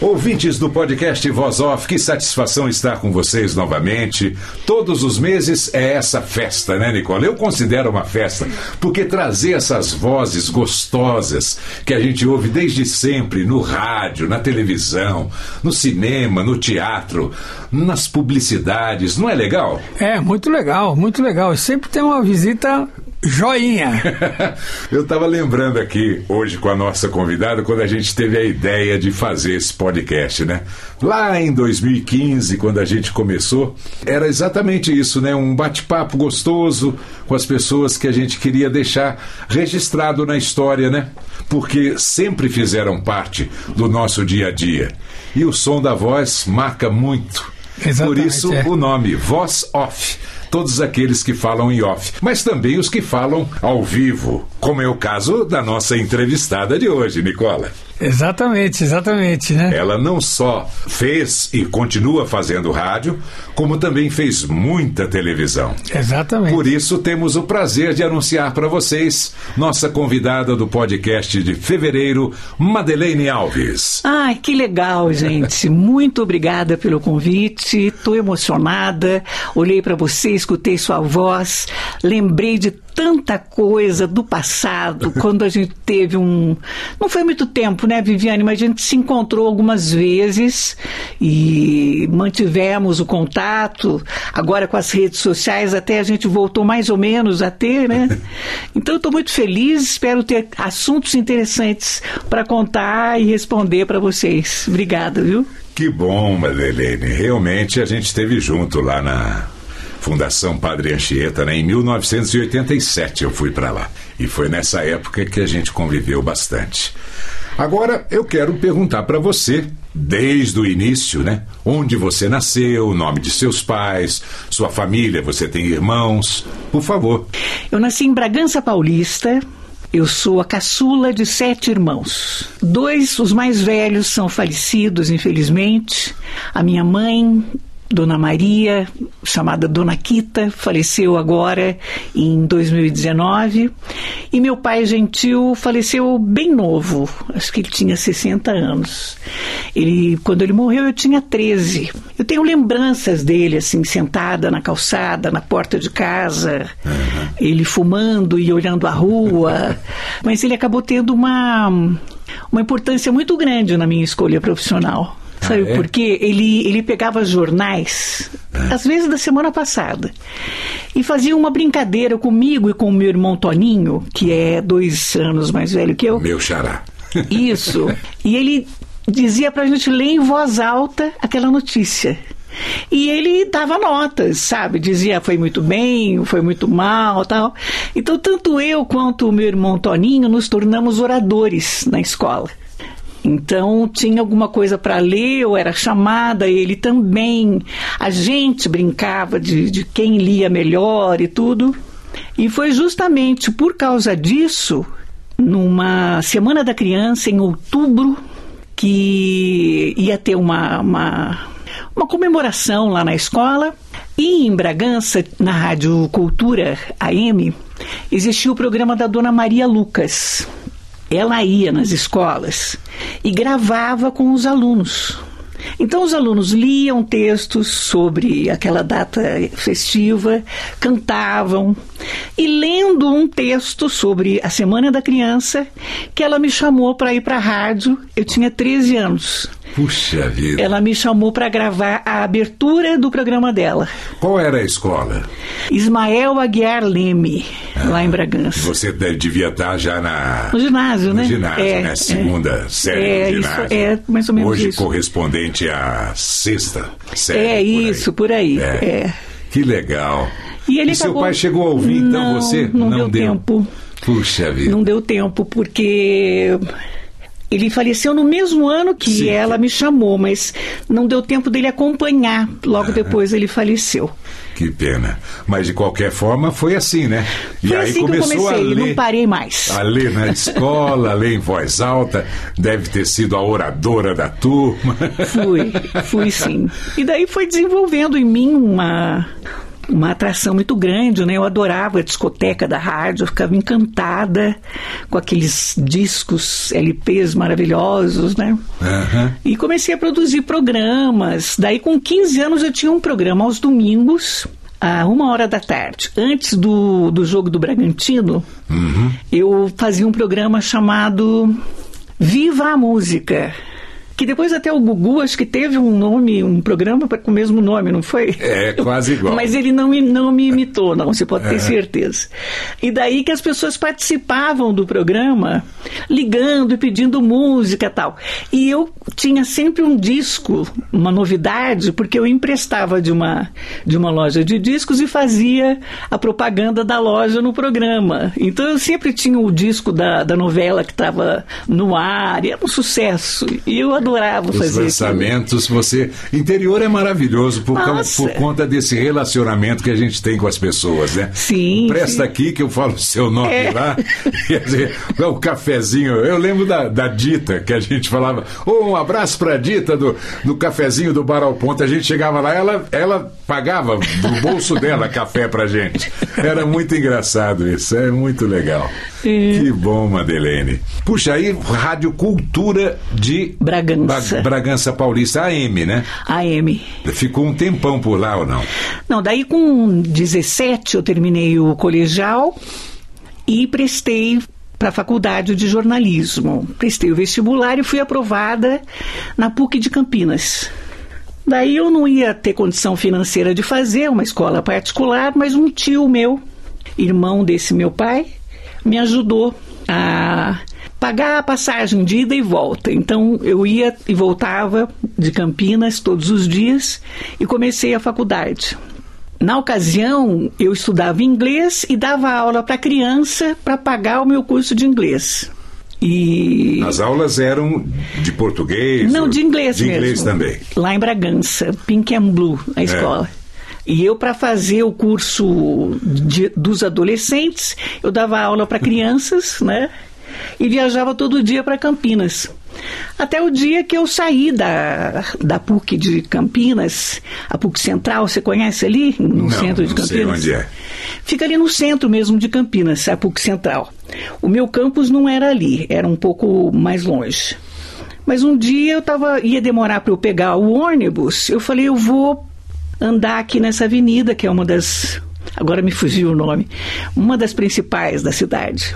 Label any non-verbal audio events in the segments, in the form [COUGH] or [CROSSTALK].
Ouvintes do podcast Voz Off, que satisfação estar com vocês novamente. Todos os meses é essa festa, né, Nicola? Eu considero uma festa, porque trazer essas vozes gostosas que a gente ouve desde sempre no rádio, na televisão, no cinema, no teatro, nas publicidades, não é legal? É, muito legal, muito legal. Sempre tem uma visita Joinha! [LAUGHS] Eu estava lembrando aqui hoje com a nossa convidada quando a gente teve a ideia de fazer esse podcast, né? Lá em 2015, quando a gente começou, era exatamente isso, né? Um bate-papo gostoso com as pessoas que a gente queria deixar registrado na história, né? Porque sempre fizeram parte do nosso dia a dia. E o som da voz marca muito. Exatamente, Por isso é. o nome Voz Off todos aqueles que falam em off, mas também os que falam ao vivo, como é o caso da nossa entrevistada de hoje, Nicola. Exatamente, exatamente, né? Ela não só fez e continua fazendo rádio, como também fez muita televisão. Exatamente. Por isso temos o prazer de anunciar para vocês nossa convidada do podcast de fevereiro, Madeleine Alves. Ai, que legal, gente. [LAUGHS] Muito obrigada pelo convite. Estou emocionada. Olhei para você, escutei sua voz, lembrei de tanta coisa do passado, [LAUGHS] quando a gente teve um. Não foi muito tempo, né, Viviane? Mas a gente se encontrou algumas vezes e mantivemos o contato. Agora com as redes sociais, até a gente voltou mais ou menos a ter, né? [LAUGHS] Então eu estou muito feliz, espero ter assuntos interessantes para contar e responder para vocês. Obrigada, viu? Que bom, Madeleine. Realmente a gente esteve junto lá na Fundação Padre Anchieta, né? Em 1987 eu fui para lá. E foi nessa época que a gente conviveu bastante. Agora eu quero perguntar para você, desde o início, né? Onde você nasceu, o nome de seus pais, sua família, você tem irmãos? Por favor. Eu nasci em Bragança Paulista, eu sou a caçula de sete irmãos. Dois, os mais velhos, são falecidos, infelizmente. A minha mãe Dona Maria, chamada Dona Quita, faleceu agora em 2019. E meu pai gentil faleceu bem novo, acho que ele tinha 60 anos. Ele, quando ele morreu, eu tinha 13. Eu tenho lembranças dele, assim, sentada na calçada, na porta de casa, uhum. ele fumando e olhando a rua. [LAUGHS] Mas ele acabou tendo uma, uma importância muito grande na minha escolha profissional. Sabe ah, é? por quê? Ele, ele pegava jornais, ah. às vezes da semana passada, e fazia uma brincadeira comigo e com o meu irmão Toninho, que é dois anos mais velho que eu. Meu xará. Isso. E ele dizia pra gente ler em voz alta aquela notícia. E ele dava notas, sabe? Dizia foi muito bem, foi muito mal, tal. Então tanto eu quanto o meu irmão Toninho nos tornamos oradores na escola. Então tinha alguma coisa para ler, eu era chamada, ele também. A gente brincava de, de quem lia melhor e tudo. E foi justamente por causa disso, numa Semana da Criança, em outubro, que ia ter uma, uma, uma comemoração lá na escola. E em Bragança, na Rádio Cultura AM, existia o programa da Dona Maria Lucas ela ia nas escolas e gravava com os alunos. Então os alunos liam textos sobre aquela data festiva, cantavam e lendo um texto sobre a Semana da Criança, que ela me chamou para ir para a rádio. Eu tinha 13 anos. Puxa vida. ela me chamou para gravar a abertura do programa dela. Qual era a escola? Ismael Aguiar Leme, lá em Bragança. você devia estar já na. No ginásio, no né? ginásio, É, né? é. Segunda série É, do isso, ginásio. é, mais ou menos Hoje isso. correspondente à sexta série. É por aí. isso, por aí. é. Que legal. E ele seu acabou- pai chegou a ouvir, então, Não, você? não deu tempo. Puxa vida. Não deu tempo, porque ele faleceu no mesmo ano que Sim. ela me chamou, mas não deu tempo dele acompanhar. Logo depois ele faleceu. Que pena. Mas de qualquer forma foi assim, né? E Foi aí assim que eu começou comecei, a ler. não parei mais. A ler na escola, a [LAUGHS] ler em voz alta, deve ter sido a oradora da turma. Fui, fui sim. E daí foi desenvolvendo em mim uma, uma atração muito grande, né? Eu adorava a discoteca da rádio, eu ficava encantada com aqueles discos LPs maravilhosos, né? Aham. E comecei a produzir programas. Daí, com 15 anos, eu tinha um programa aos domingos, a uma hora da tarde. Antes do, do jogo do Bragantino, eu fazia um programa chamado Viva a Música. Que depois até o Gugu, acho que teve um nome, um programa com o mesmo nome, não foi? É, quase igual. Mas ele não me, não me imitou, não, você pode ter certeza. E daí que as pessoas participavam do programa, ligando e pedindo música e tal. E eu tinha sempre um disco, uma novidade, porque eu emprestava de uma, de uma loja de discos e fazia a propaganda da loja no programa. Então eu sempre tinha o disco da, da novela que estava no ar, e era um sucesso. E eu adorava Os fazer aquilo. lançamentos, você. Interior é maravilhoso por, causa- por conta desse relacionamento que a gente tem com as pessoas, né? Sim, Presta sim. aqui que eu falo o seu nome É. lá. [LAUGHS] Quer dizer, o cafezinho. Eu lembro da, da Dita, que a gente falava. "Ô, um abraço pra Dita do, do cafezinho do Bar ao Ponto. A gente chegava lá, ela, ela pagava do bolso dela café pra gente. Era muito engraçado isso, é muito legal. É. Que bom, Madeleine. Puxa, aí, Rádio Cultura de Bragança. Ba- Bragança Paulista, AM, né? AM. Ficou um tempão por lá ou não? Não, daí com 17 eu terminei o colegial e prestei para a faculdade de jornalismo. Prestei o vestibular e fui aprovada na PUC de Campinas. Daí eu não ia ter condição financeira de fazer uma escola particular, mas um tio meu, irmão desse meu pai, me ajudou a pagar a passagem de ida e volta. Então eu ia e voltava de Campinas todos os dias e comecei a faculdade. Na ocasião, eu estudava inglês e dava aula para criança para pagar o meu curso de inglês. E As aulas eram de português? não, de inglês De mesmo. inglês também. Lá em Bragança, Pink and Blue, a escola. E eu, para fazer o curso de- dos adolescentes, eu dava aula para crianças, né? E viajava todo dia para Campinas. Até o dia que eu saí da, da PUC de Campinas, a PUC Central, você conhece ali? No Não, centro de não sei Campinas? onde é. Fica ali no centro mesmo de Campinas, a PUC Central. O meu campus não era ali, era um pouco mais longe. Mas um dia eu tava, ia demorar para eu pegar o ônibus, eu falei, eu vou andar aqui nessa avenida, que é uma das. Agora me fugiu o nome. Uma das principais da cidade.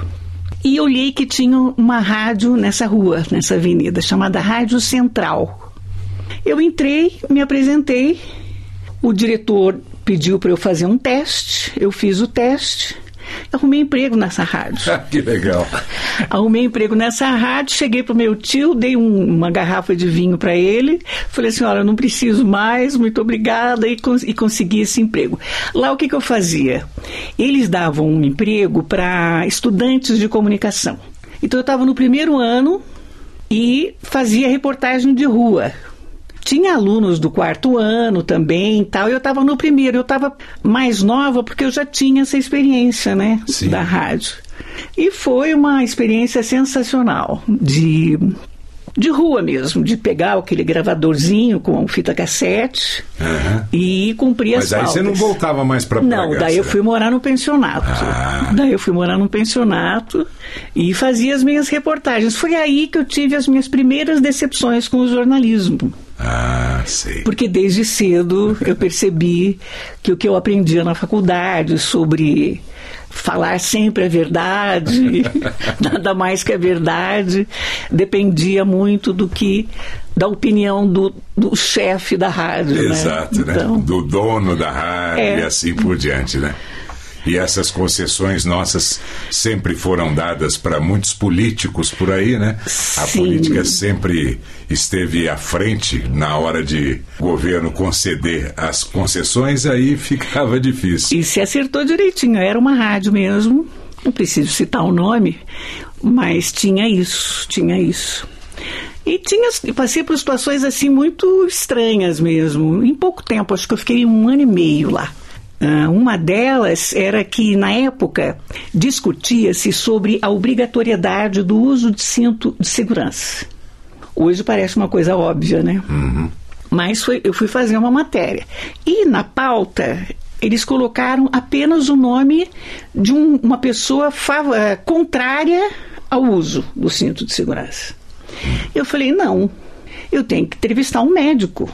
E olhei que tinha uma rádio nessa rua, nessa avenida, chamada Rádio Central. Eu entrei, me apresentei, o diretor pediu para eu fazer um teste, eu fiz o teste, arrumei emprego nessa rádio. [LAUGHS] que legal. Arrumei emprego nessa rádio, cheguei pro meu tio, dei um- uma garrafa de vinho para ele, falei assim, olha, não preciso mais, muito obrigada, e, cons- e consegui esse emprego. Lá o que, que eu fazia? Eles davam um emprego para estudantes de comunicação. Então eu estava no primeiro ano e fazia reportagem de rua. Tinha alunos do quarto ano também e tal. e Eu estava no primeiro, eu estava mais nova porque eu já tinha essa experiência, né? Sim. Da rádio. E foi uma experiência sensacional de de rua mesmo, de pegar aquele gravadorzinho com fita cassete Aham. e cumprir Mas as aí pautas. você não voltava mais para Não, daí eu fui morar no pensionato. Ah. Daí eu fui morar no pensionato e fazia as minhas reportagens. Foi aí que eu tive as minhas primeiras decepções com o jornalismo. Ah, sei. Porque desde cedo eu percebi que o que eu aprendia na faculdade sobre falar sempre a verdade, [LAUGHS] nada mais que a verdade, dependia muito do que da opinião do, do chefe da rádio. Exato, né? Então, né? Do dono da rádio É. e assim por diante, né? E essas concessões nossas sempre foram dadas para muitos políticos por aí, né? A Sim. política sempre esteve à frente na hora de o governo conceder as concessões, aí [LAUGHS] ficava difícil. E se acertou direitinho, era uma rádio mesmo, não preciso citar o nome, mas tinha isso, tinha isso. E tinha, passei por situações assim muito estranhas mesmo. Em pouco tempo, acho que eu fiquei um ano e meio lá. Ah, uma delas era que, na época, discutia-se sobre a obrigatoriedade do uso de cinto de segurança. Hoje parece uma coisa óbvia, né? Mas foi- eu fui fazer uma matéria. E na pauta, eles colocaram apenas o nome de um- uma pessoa fav- eh, contrária ao uso do cinto de segurança. Eu falei: não, eu tenho que entrevistar um médico.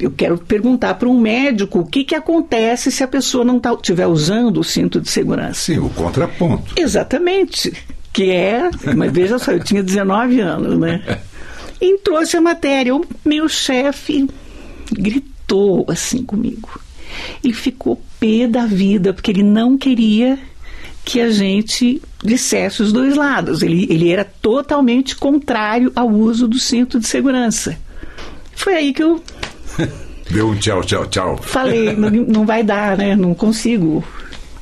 Eu quero perguntar para um médico o que, que acontece se a pessoa não estiver usando o cinto de segurança. Sim, o contraponto. Exatamente. Que é, mas veja só, eu tinha 19 anos, né? [LAUGHS] E trouxe a matéria. O meu chefe gritou assim comigo. Ele ficou pé da vida, porque ele não queria que a gente dissesse os dois lados. Ele, ele era totalmente contrário ao uso do cinto de segurança. Foi aí que eu Deu um tchau, tchau, tchau. Falei, não, não vai dar, né? Não consigo.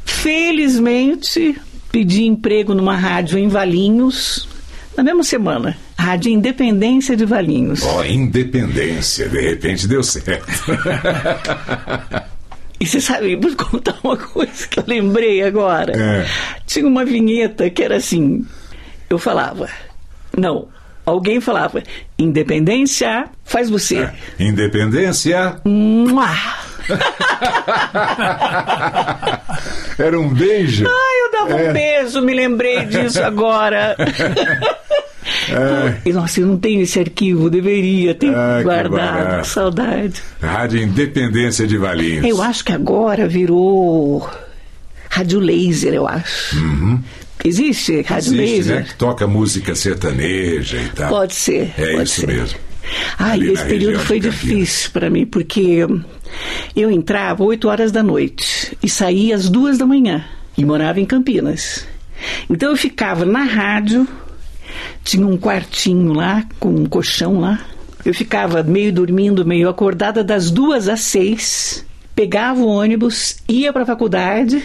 Felizmente, pedi emprego numa rádio em Valinhos, na mesma semana. Rádio Independência de Valinhos. Ó, independência, de repente deu certo. [LAUGHS] E você sabe, vou contar uma coisa que eu lembrei agora. É. Tinha uma vinheta que era assim: eu falava, não, alguém falava, Independência faz você. Independência Mua! [LAUGHS] era um beijo. Ai, eu dava É. um beijo, me lembrei disso agora. [LAUGHS] E, Nossa, eu não tenho esse arquivo, deveria ter que guardado. barato. Saudade. Rádio Independência de Valinhos. Eu acho que agora virou rádio laser, eu acho. Existe rádio. Existe, laser? né? Que toca música sertaneja e tal. Pode ser. É pode isso ser. mesmo. Ah, e esse período foi difícil para mim, porque eu entrava 8 horas da noite e saía às duas da manhã e morava em Campinas. Então eu ficava na rádio, tinha um quartinho lá, com um colchão lá. Eu ficava meio dormindo, meio acordada das duas às seis, pegava o ônibus, ia para a faculdade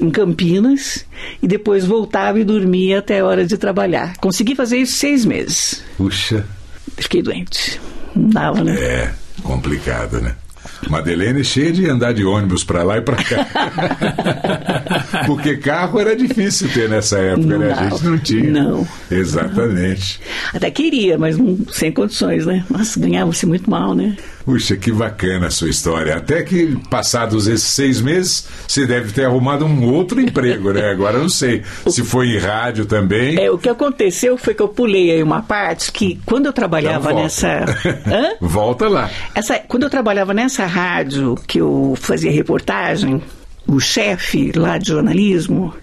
em Campinas e depois voltava e dormia até a hora de trabalhar. Consegui fazer isso seis meses. Puxa, Fiquei doente. Não dava, né? é complicado, né? Madeleine cheia de andar de ônibus pra lá e pra cá. [LAUGHS] Porque carro era difícil ter nessa época, Não né? A gente não tinha. Não. Exatamente. Até queria, mas não- sem condições, né? Nossa, ganhava-se muito mal, né? Puxa, que bacana a sua história. Até que, passados esses seis meses, você deve ter arrumado um outro emprego, né? Agora eu não sei [LAUGHS] se foi em rádio também. É, o que aconteceu foi que eu pulei aí uma parte que quando eu trabalhava Então nessa. [LAUGHS] Hã? Volta lá. Essa, quando eu trabalhava nessa rádio que eu fazia reportagem, o chefe lá de jornalismo,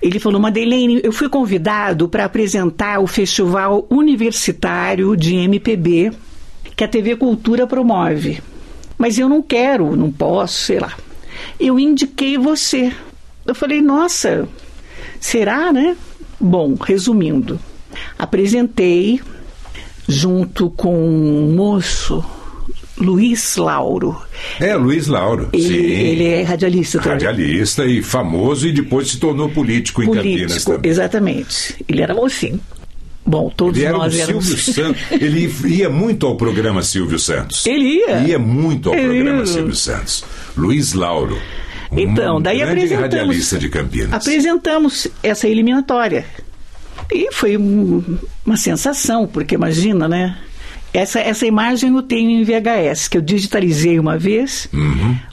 ele falou: Madeleine, eu fui convidado para apresentar o Festival Universitário de MPB que a TV Cultura promove. Mas eu não quero, não posso, sei lá. Eu indiquei você. Eu falei: nossa, será, né? Bom, resumindo, apresentei junto com um moço, Luiz Lauro. É, Luiz Lauro. Ele, Sim. ele é radialista também. Radialista e famoso e depois se tornou político em Campinas Político, também. exatamente. Ele era mocinho. Bom, todos Ele era o nós éramos. Silvio Santos. Ele ia muito ao programa Silvio Santos. Ele ia. Ia muito ao Ele programa ia. Silvio Santos. Luiz Lauro. um Então, daí grande apresentamos. radialista de Campinas. Apresentamos essa eliminatória. E foi um- uma sensação, porque imagina, né? Essa, essa imagem eu tenho em VHS, que eu digitalizei uma vez,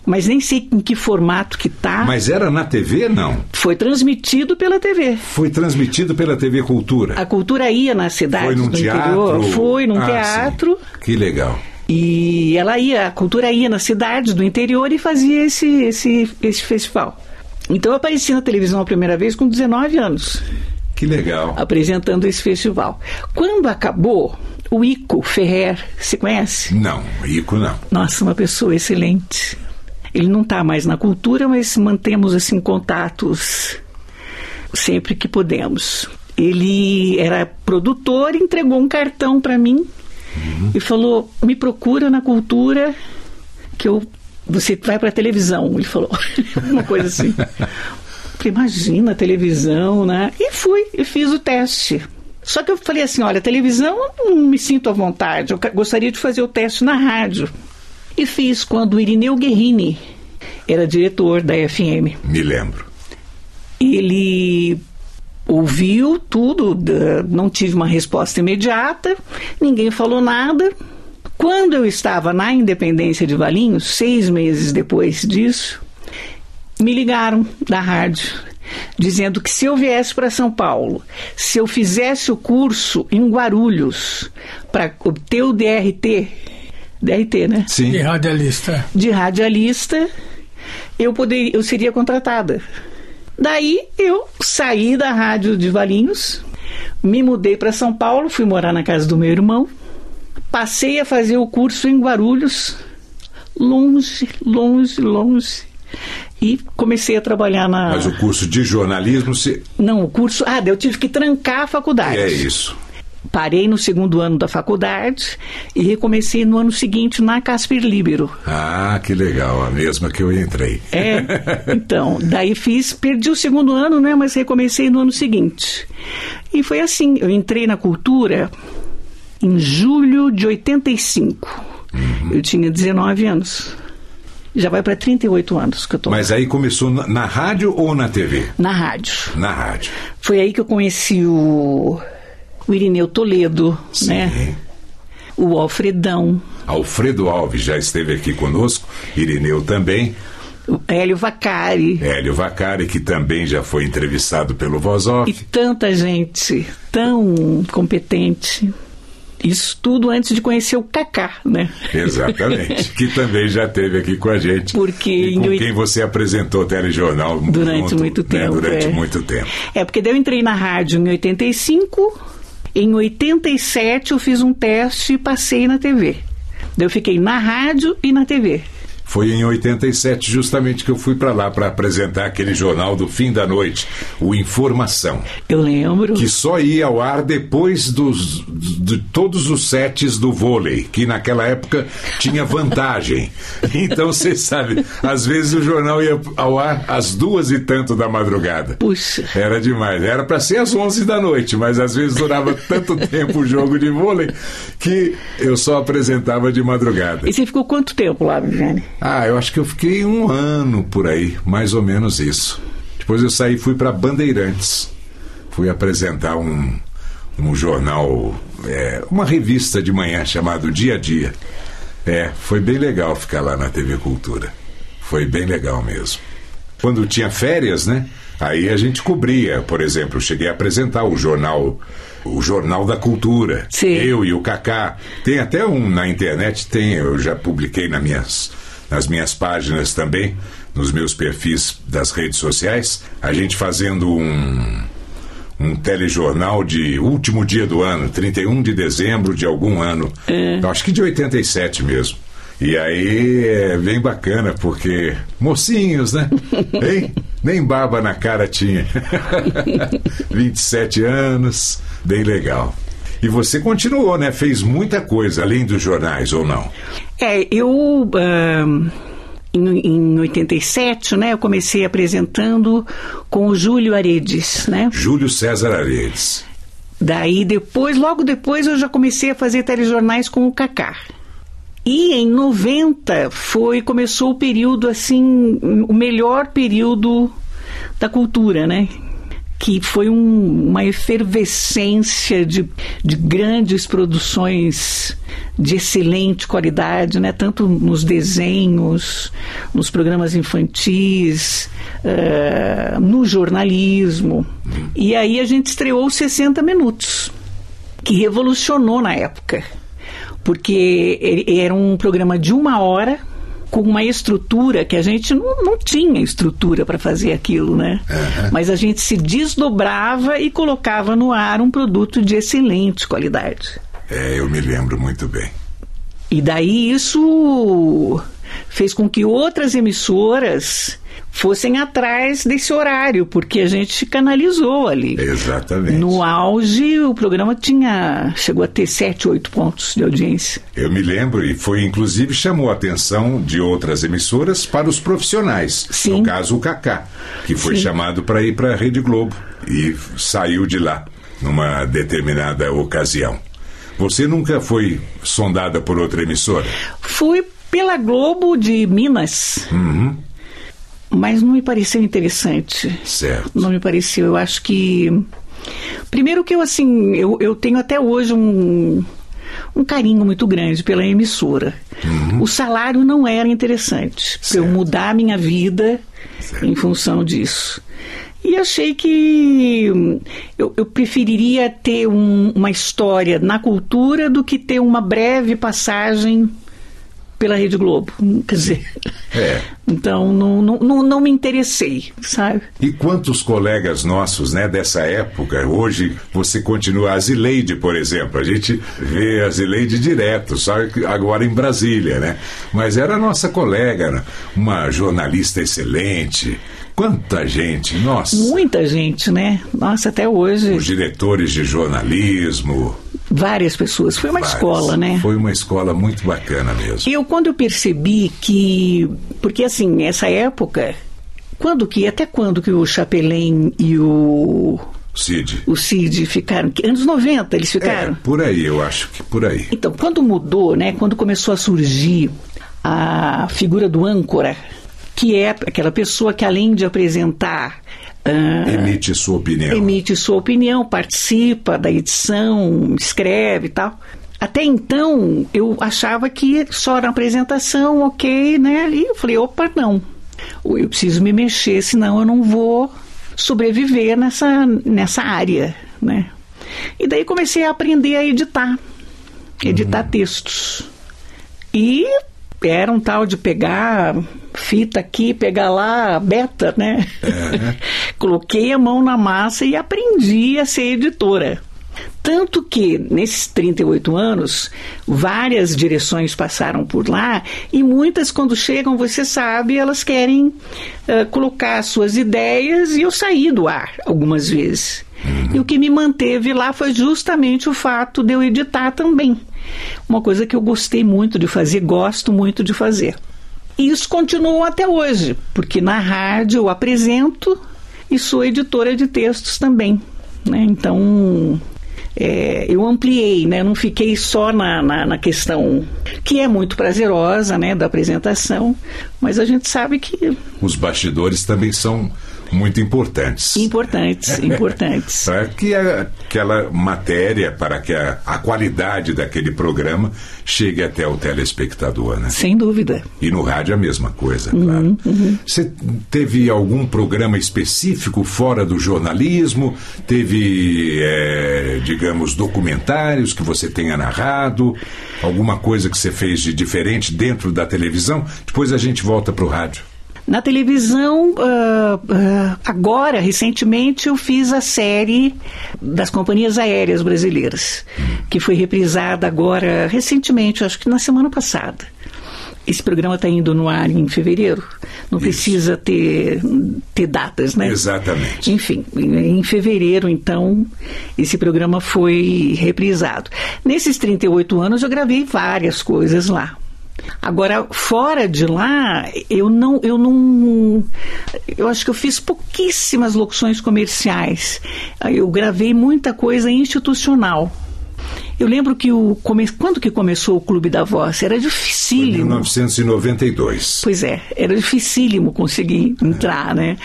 mas nem sei em que formato que tá. Uhum. Mas era na TV, não? Foi transmitido pela TV. Foi transmitido pela TV Cultura. A cultura ia nas cidades Foi num teatro? interior, foi num Ah, teatro. sim. Que legal. E ela ia, a cultura ia nas cidades do interior e fazia esse, esse, esse festival. Então eu apareci na televisão a primeira vez com 19 anos. Que legal. Apresentando esse festival. Quando acabou, o Ico Ferrer, se conhece? Não, Ico não. Nossa, uma pessoa excelente. Ele não está mais na cultura, mas mantemos assim contatos sempre que podemos. Ele era produtor, entregou um cartão para mim uhum. e falou: "Me procura na cultura que eu você vai para televisão". Ele falou [LAUGHS] uma coisa assim. [LAUGHS] Falei, imagina televisão, né? E fui e fiz o teste. Só que eu falei assim, olha, televisão eu não me sinto à vontade. Eu gostaria de fazer o teste na rádio. E fiz quando o Irineu Guerrini era diretor da FM. Me lembro. Ele ouviu tudo, não tive uma resposta imediata, ninguém falou nada. Quando eu estava na Independência de Valinhos, seis meses depois disso, me ligaram da rádio dizendo que se eu viesse para São Paulo, se eu fizesse o curso em Guarulhos para obter o DRT, DRT, né? Sim. De radialista. De radialista, eu poderia, eu seria contratada. Daí eu saí da rádio de Valinhos, me mudei para São Paulo, fui morar na casa do meu irmão, passei a fazer o curso em Guarulhos, longe, longe, longe. E comecei a trabalhar na. Mas o curso de jornalismo se. Não, o curso. Ah, eu tive que trancar a faculdade. É isso. Parei no segundo ano da faculdade e recomecei no ano seguinte na Casper Libero. Ah, que legal, a mesma que eu entrei. É, [LAUGHS] então, daí fiz, perdi o segundo ano, né, mas recomecei no ano seguinte. E foi assim, eu entrei na cultura em julho de 85. Uhum. Eu tinha 19 anos. Já vai para 38 anos que eu tô. Mas aí começou na, na rádio ou na TV? Na rádio. Na rádio. Foi aí que eu conheci o o Irineu Toledo, Sim. né? O Alfredão. Alfredo Alves já esteve aqui conosco, Irineu também. Hélio Vacari. Hélio Vacari, que também já foi entrevistado pelo Voz Off. E tanta gente tão competente. Isso tudo antes de conhecer o Kaká, né? Exatamente. [LAUGHS] que também já esteve aqui com a gente. Porque e com quem você apresentou o telejornal durante junto, muito né? tempo. Durante é. muito tempo. É, porque daí eu entrei na rádio em 85 em 87 eu fiz um teste e passei na TV. Daí eu fiquei na rádio e na TV. Foi em 87 justamente que eu fui para lá para apresentar aquele jornal do fim da noite, o Informação. Eu lembro. Que só ia ao ar depois dos, de todos os sets do vôlei, que naquela época tinha vantagem. [LAUGHS] Então você sabe, às vezes o jornal ia ao ar às duas e tanto da madrugada. Puxa. Era demais. Era para ser às 11 da noite, mas às vezes durava tanto [LAUGHS] tempo o jogo de vôlei que eu só apresentava de madrugada. E você ficou quanto tempo lá, Viviane? Ah, eu acho que eu fiquei um ano por aí, mais ou menos isso. Depois eu saí e fui para Bandeirantes. Fui apresentar um, um jornal, é, uma revista de manhã chamado Dia a Dia. É, foi bem legal ficar lá na TV Cultura. Foi bem legal mesmo. Quando tinha férias, né? Aí a gente cobria, por exemplo, eu cheguei a apresentar o jornal, o Jornal da Cultura. Sim. Eu e o Kaká. Tem até um na internet, tem, eu já publiquei nas minhas nas minhas páginas também, nos meus perfis das redes sociais, a gente fazendo um, um telejornal de último dia do ano, 31 de dezembro de algum ano. É. Acho que de 87 mesmo. E aí é bem bacana, porque mocinhos, né? [LAUGHS] Hein? Nem barba na cara tinha. [LAUGHS] 27 anos, bem legal. E você continuou, né? Fez muita coisa, além dos jornais, ou não? É, eu. Uh, em, em 87, né, eu comecei apresentando com o Júlio Aredes, né? Júlio César Aredes. Daí depois, logo depois, eu já comecei a fazer telejornais com o Cacá. E em 90 foi começou o período assim, o melhor período da cultura, né? Que foi um, uma efervescência de, de grandes produções de excelente qualidade, né? tanto nos desenhos, nos programas infantis, uh, no jornalismo. E aí a gente estreou 60 Minutos, que revolucionou na época. porque era um programa de uma hora com uma estrutura que a gente não, não tinha estrutura para fazer aquilo, né? Uhum. Mas a gente se desdobrava e colocava no ar um produto de excelente qualidade. É, eu me lembro muito bem. E daí isso fez com que outras emissoras fossem atrás desse horário, porque a gente canalizou ali. Exatamente. No auge, o programa tinha chegou a ter sete, oito pontos de audiência. Eu me lembro e foi inclusive chamou a atenção de outras emissoras para os profissionais. Sim. No caso o Kaká, que foi Sim. chamado para ir para a Rede Globo e saiu de lá numa determinada ocasião. Você nunca foi sondada por outra emissora? Fui pela Globo de Minas. Uhum mas não me pareceu interessante. Certo. Não me pareceu. Eu acho que. Primeiro que eu, assim, eu, eu tenho até hoje um, um carinho muito grande pela emissora. Uhum. O salário não era interessante para eu mudar a minha vida certo. em função disso. E achei que eu, eu preferiria ter um, uma história na cultura do que ter uma breve passagem pela Rede Globo. [LAUGHS] Quer dizer. É. Então não, não, não, me interessei, sabe? E quantos colegas nossos, né, dessa época, hoje você continua, a Zileide, por exemplo, a gente vê a Zileide direto, só agora em Brasília, né? Mas era nossa colega, uma jornalista excelente. Quanta gente, nossa. Muita gente, né? Nossa, até hoje. Os diretores de jornalismo. Várias pessoas. Foi uma Várias. escola, né? Foi uma escola muito bacana mesmo. Eu, quando eu percebi que. Porque, assim, essa época. Quando que. Até quando que o Chapelin e o. Cid. O Cid ficaram. Anos 90 eles ficaram? É, por aí, eu acho que por aí. Então, quando mudou, né? Quando começou a surgir a figura do âncora, que é aquela pessoa que além de apresentar Uh, emite sua opinião. Emite sua opinião, participa da edição, escreve e tal. Até então, eu achava que só na apresentação, ok, né? E eu falei, opa, não. Eu preciso me mexer, senão eu não vou sobreviver nessa, nessa área, né? E daí comecei a aprender a editar, editar uhum. textos. E era um tal de pegar fita aqui, pegar lá, beta, né? É. [LAUGHS] Coloquei a mão na massa e aprendi a ser editora. Tanto que, nesses 38 anos, várias direções passaram por lá e muitas, quando chegam, você sabe, elas querem uh, colocar suas ideias e eu saí do ar algumas vezes. Uhum. E o que me manteve lá foi justamente o fato de eu editar também. Uma coisa que eu gostei muito de fazer, gosto muito de fazer. E isso continua até hoje, porque na rádio eu apresento e sou editora de textos também. Né? Então, é, eu ampliei, né? não fiquei só na, na, na, questão que é muito prazerosa né, da apresentação, mas a gente sabe que. Os bastidores também são muito importantes. Importantes, [LAUGHS] importantes. para que a, aquela matéria, para que a, a, qualidade daquele programa chegue até o telespectador, né? Sem dúvida. E no rádio a mesma coisa, uhum, claro. Uhum. Você teve algum programa específico fora do jornalismo? Teve, é, digamos, documentários que você tenha narrado? Alguma coisa que você fez de diferente dentro da televisão? Depois a gente volta para o rádio. Na televisão, uh, uh, agora, recentemente, eu fiz a série das companhias aéreas brasileiras, que foi reprisada agora, recentemente, acho que na semana passada. Esse programa está indo no ar em fevereiro, não Isso. precisa ter, ter datas, né? Exatamente. Enfim, em fevereiro, então, esse programa foi reprisado. Nesses 38 anos, eu gravei várias coisas lá. Agora, fora de lá, eu não, eu não. Eu acho que eu fiz pouquíssimas locuções comerciais. Eu gravei muita coisa institucional. Eu lembro que o come... quando que começou o Clube da Voz? Era dificílimo. Em 1992. Pois é, era dificílimo conseguir entrar, né?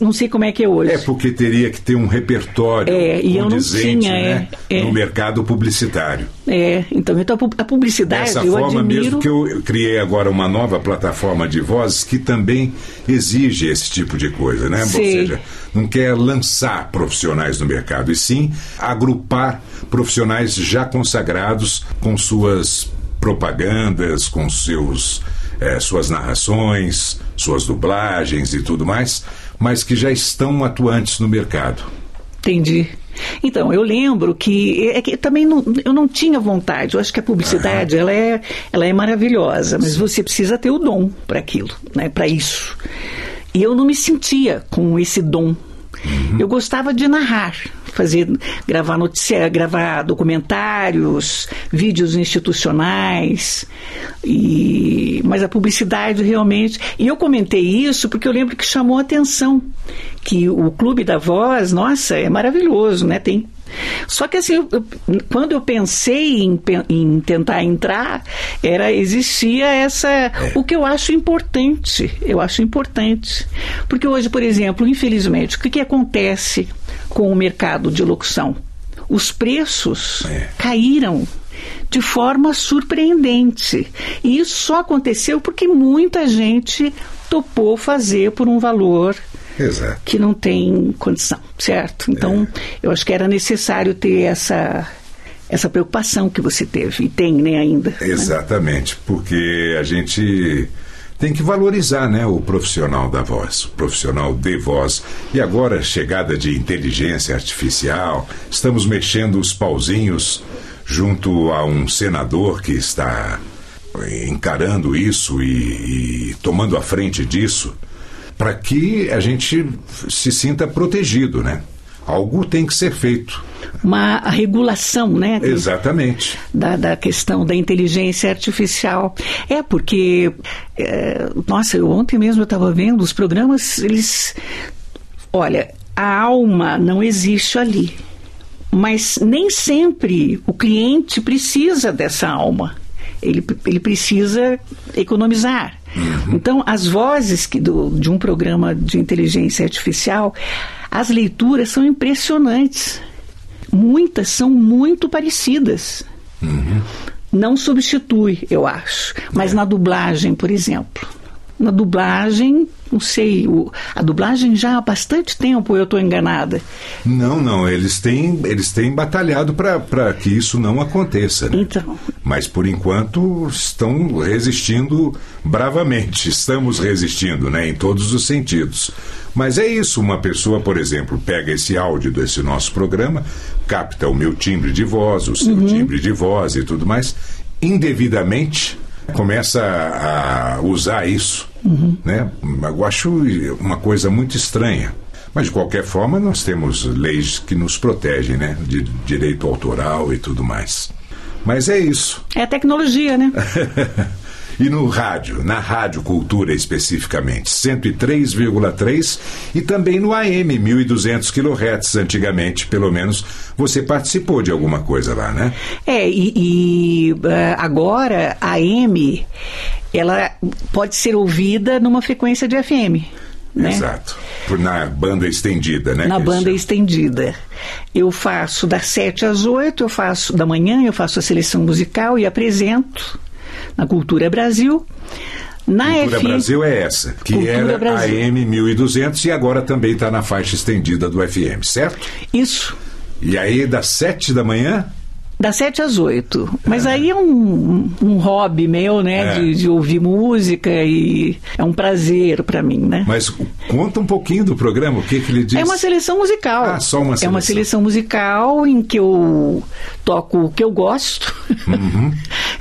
Não sei como é que é hoje. É porque teria que ter um repertório é, e eu não tinha, né? é, no mercado publicitário. É, então, então a publicidade Dessa eu forma admiro... mesmo que eu criei agora uma nova plataforma de vozes que também exige esse tipo de coisa, né? Sei. Ou seja, não quer lançar profissionais no mercado, e sim agrupar profissionais já consagrados com suas propagandas, com seus, é, suas narrações, suas dublagens e tudo mais, mas que já estão atuantes no mercado. Entendi. Então, eu lembro que, é que também não, eu não tinha vontade. Eu acho que a publicidade ela é, ela é maravilhosa, mas você precisa ter o dom para aquilo, né, para isso. E eu não me sentia com esse dom. Uhum. Eu gostava de narrar, fazer, gravar notícia, gravar documentários, vídeos institucionais, e, mas a publicidade realmente. E eu comentei isso porque eu lembro que chamou a atenção que o Clube da Voz, nossa, é maravilhoso, né? Tem só que assim, eu, quando eu pensei em, em, tentar entrar, era existia essa é. o que eu acho importante. Eu acho importante. Porque hoje, por exemplo, infelizmente, o que, que acontece com o mercado de locução? Os preços é. caíram de forma surpreendente. E isso só aconteceu porque muita gente topou fazer por um valor Exato. que não tem condição, certo? Então, é. eu acho que era necessário ter essa essa preocupação que você teve e tem, né, ainda. Né? Exatamente, né? porque a gente tem que valorizar né, o profissional da voz, o profissional de voz. E agora, chegada de inteligência artificial, estamos mexendo os pauzinhos junto a um senador que está encarando isso e, e tomando a frente disso para que a gente se sinta protegido, né? Algo tem que ser feito. Uma regulação, né? Exatamente. Da, da questão da inteligência artificial. É, porque, é, nossa, eu ontem mesmo eu estava vendo os programas, eles. Olha, a alma não existe ali. Mas nem sempre o cliente precisa dessa alma. Ele, ele precisa economizar. Uhum. Então, as vozes que do, de um programa de inteligência artificial, as leituras são impressionantes. Muitas são muito parecidas. Uhum. Não substitui, eu acho. Mas é. na dublagem, por exemplo. Na dublagem, não sei, o, a dublagem já há bastante tempo, eu estou enganada. Não, não, eles têm, eles têm batalhado para que isso não aconteça. Né? Então. Mas por enquanto estão resistindo bravamente, estamos resistindo, né, em todos os sentidos. Mas é isso, uma pessoa, por exemplo, pega esse áudio desse nosso programa, capta o meu timbre de voz, o seu uhum. timbre de voz e tudo mais, indevidamente começa a usar isso. Uhum. Né? Eu acho uma coisa muito estranha. Mas, de qualquer forma, nós temos leis que nos protegem, né? De direito autoral e tudo mais. Mas é isso. É tecnologia, né? [LAUGHS] E no rádio, na Rádio Cultura especificamente, 103,3 e também no AM, 1200 kHz antigamente, pelo menos você participou de alguma coisa lá, né? É, e, e uh, agora a AM ela pode ser ouvida numa frequência de FM. Né? Exato. Por, na banda estendida, né? Na banda estendida. Eu faço das 7 às 8, eu faço da manhã, eu faço a seleção musical e apresento na Cultura Brasil. Na Cultura FM, Brasil é essa, que Cultura era Brasil. AM 1200 e agora também está na faixa estendida do FM, certo? Isso. E aí, das 7 da manhã das sete às oito. Mas é. aí é um, um hobby meu, né? É. De, de, ouvir música e é um prazer para mim, né? Mas conta um pouquinho do programa, o que, que ele diz? É uma seleção musical. Ah, só uma seleção. É uma seleção musical em que eu toco o que eu gosto, uhum.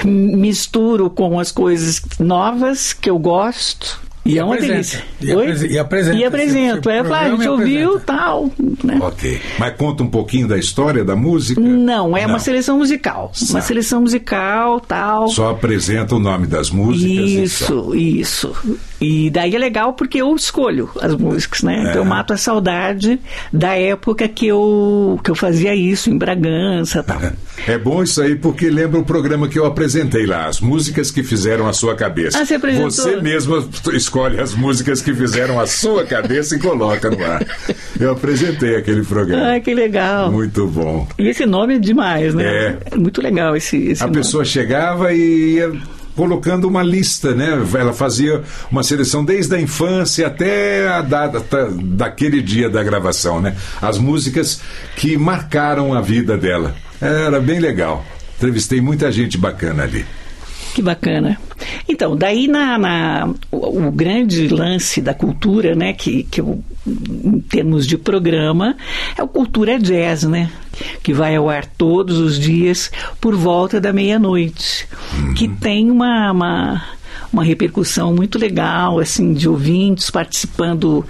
[LAUGHS] misturo com as coisas novas que eu gosto. E, é uma delícia. E, apres e apresenta. E apresento. É, claro, a gente ouviu tal. Né? Ok. Mas conta um pouquinho da história da música? Não, é Não. uma seleção musical. Sabe. Uma seleção musical, tal. Só apresenta o nome das músicas. Isso, isso. E daí é legal porque eu escolho as músicas, né? É. Então eu mato a saudade da época que eu, que eu fazia isso em Bragança tal. [LAUGHS] É bom isso aí porque lembra o programa que eu apresentei lá, as músicas que fizeram a sua cabeça. Ah, você apresentou? Você mesmo escolhe as músicas que fizeram a sua cabeça e coloca no ar. Eu apresentei aquele programa. Ah, que legal. Muito bom. E esse nome é demais, né? É. é muito legal esse, esse A nome. pessoa chegava e ia colocando uma lista, né? Ela fazia uma seleção desde a infância até a data daquele dia da gravação, né? As músicas que marcaram a vida dela. Era bem legal. Entrevistei muita gente bacana ali. Que bacana. Então, daí na, na o, o, grande lance da cultura, né, que, que eu, em termos de programa, é o Cultura Jazz, né? Que vai ao ar todos os dias por volta da meia-noite. Uhum. Que tem uma, uma, uma repercussão muito legal, assim, de ouvintes participando